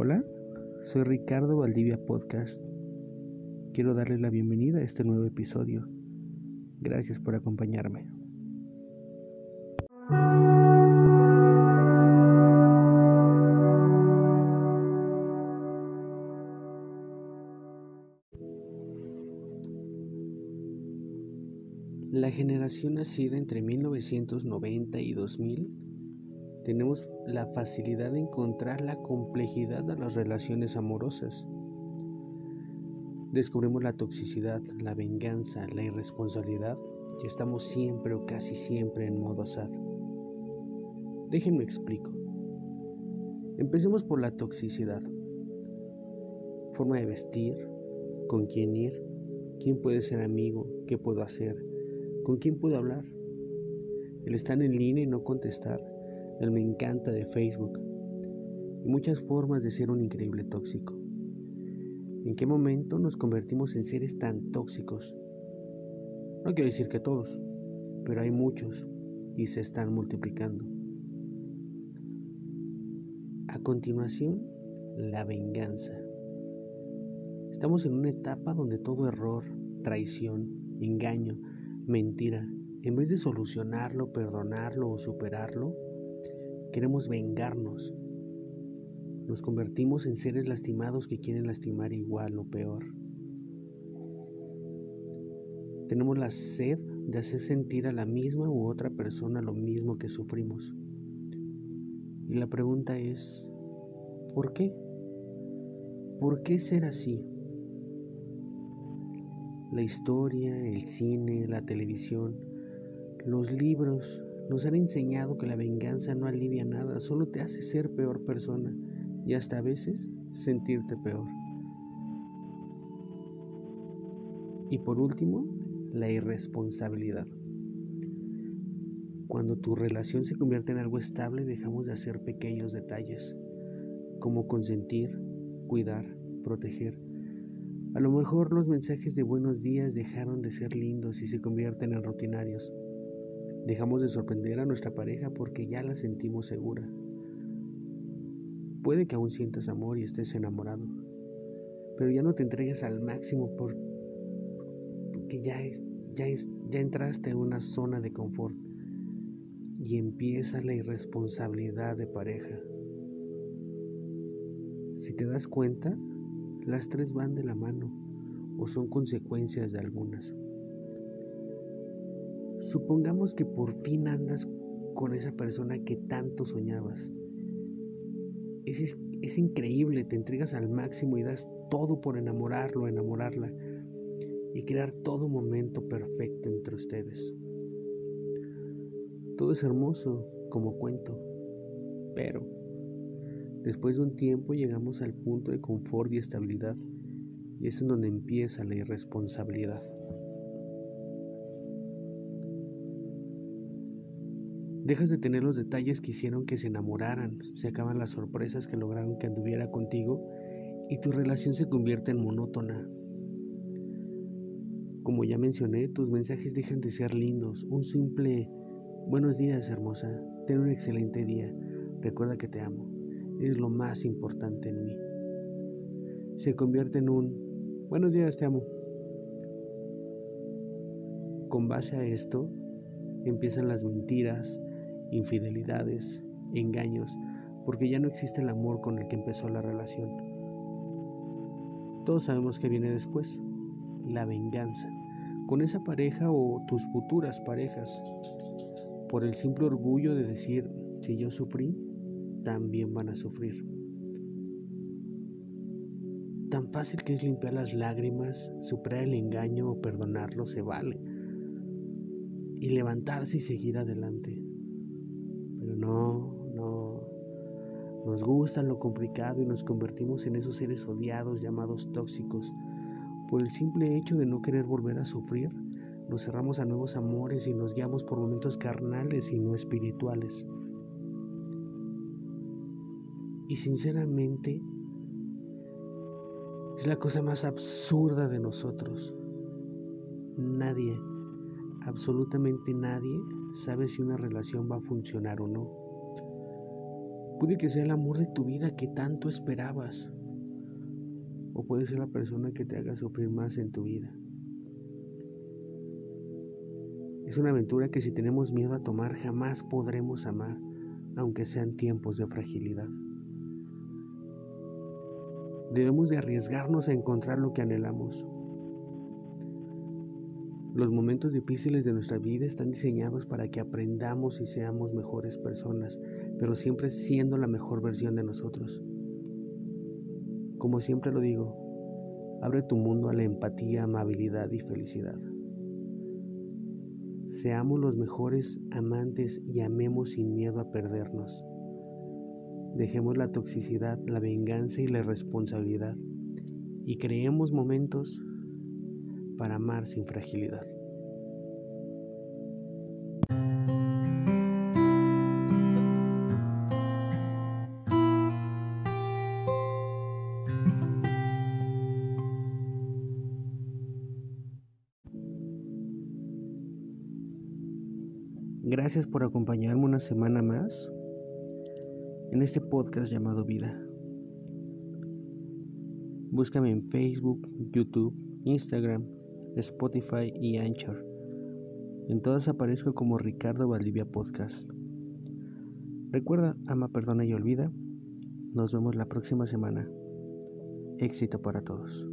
Hola, soy Ricardo Valdivia Podcast. Quiero darle la bienvenida a este nuevo episodio. Gracias por acompañarme. La generación nacida entre 1990 y 2000 tenemos la facilidad de encontrar la complejidad de las relaciones amorosas. Descubrimos la toxicidad, la venganza, la irresponsabilidad y estamos siempre o casi siempre en modo sad. Déjenme explico. Empecemos por la toxicidad. Forma de vestir, con quién ir, quién puede ser amigo, qué puedo hacer, con quién puedo hablar. El estar en línea y no contestar, el me encanta de Facebook y muchas formas de ser un increíble tóxico. ¿En qué momento nos convertimos en seres tan tóxicos? No quiero decir que todos, pero hay muchos y se están multiplicando. A continuación, la venganza. Estamos en una etapa donde todo error, traición, engaño, mentira, en vez de solucionarlo, perdonarlo o superarlo, queremos vengarnos. Nos convertimos en seres lastimados que quieren lastimar igual o peor. Tenemos la sed de hacer sentir a la misma u otra persona lo mismo que sufrimos. Y la pregunta es, ¿por qué? ¿Por qué ser así? La historia, el cine, la televisión, los libros nos han enseñado que la venganza no alivia nada, solo te hace ser peor persona y hasta a veces sentirte peor. Y por último, la irresponsabilidad. Cuando tu relación se convierte en algo estable, dejamos de hacer pequeños detalles, como consentir, cuidar, proteger a lo mejor los mensajes de buenos días dejaron de ser lindos y se convierten en rutinarios. Dejamos de sorprender a nuestra pareja porque ya la sentimos segura. Puede que aún sientas amor y estés enamorado, pero ya no te entregues al máximo porque ya, ya, ya entraste en una zona de confort y empieza la irresponsabilidad de pareja. Si te das cuenta, las tres van de la mano o son consecuencias de algunas. Supongamos que por fin andas con esa persona que tanto soñabas. Es, es, increíble, te entregas al máximo y das todo por enamorarlo, enamorarla y crear todo momento perfecto entre ustedes. Todo es hermoso como cuento, pero Después de un tiempo llegamos al punto de confort y estabilidad y es en donde empieza la irresponsabilidad. Dejas de tener los detalles que hicieron que se enamoraran, se acaban las sorpresas que lograron que anduviera contigo y tu relación se convierte en monótona. Como ya mencioné, tus mensajes dejan de ser lindos. Un simple buenos días, hermosa. Ten un excelente día. Recuerda que te amo es lo más importante en mí. Se convierte en un buenos días, te amo. Con base a esto empiezan las mentiras, infidelidades, engaños, porque ya no existe el amor con el que empezó la relación. Todos sabemos que viene después, la venganza, con esa pareja o tus futuras parejas, por el simple orgullo de decir, si yo sufrí, también van a sufrir. Tan fácil que es limpiar las lágrimas, superar el engaño o perdonarlo se vale. Y levantarse y seguir adelante. Pero no, no. Nos gusta lo complicado y nos convertimos en esos seres odiados llamados tóxicos. Por el simple hecho de no querer volver a sufrir, nos cerramos a nuevos amores y nos guiamos por momentos carnales y no espirituales. Y sinceramente, es la cosa más absurda de nosotros. Nadie, absolutamente nadie, sabe si una relación va a funcionar o no. Puede que sea el amor de tu vida que tanto esperabas. O puede ser la persona que te haga sufrir más en tu vida. Es una aventura que si tenemos miedo a tomar jamás podremos amar, aunque sean tiempos de fragilidad. Debemos de arriesgarnos a encontrar lo que anhelamos. Los momentos difíciles de nuestra vida están diseñados para que aprendamos y seamos mejores personas, pero siempre siendo la mejor versión de nosotros. Como siempre lo digo, abre tu mundo a la empatía, amabilidad y felicidad. Seamos los mejores amantes y amemos sin miedo a perdernos. Dejemos la toxicidad, la venganza y la responsabilidad y creemos momentos para amar sin fragilidad. Gracias por acompañarme una semana más en este podcast llamado Vida. Búscame en Facebook, YouTube, Instagram, Spotify y Anchor. En todas aparezco como Ricardo Valdivia Podcast. Recuerda, ama, perdona y olvida. Nos vemos la próxima semana. Éxito para todos.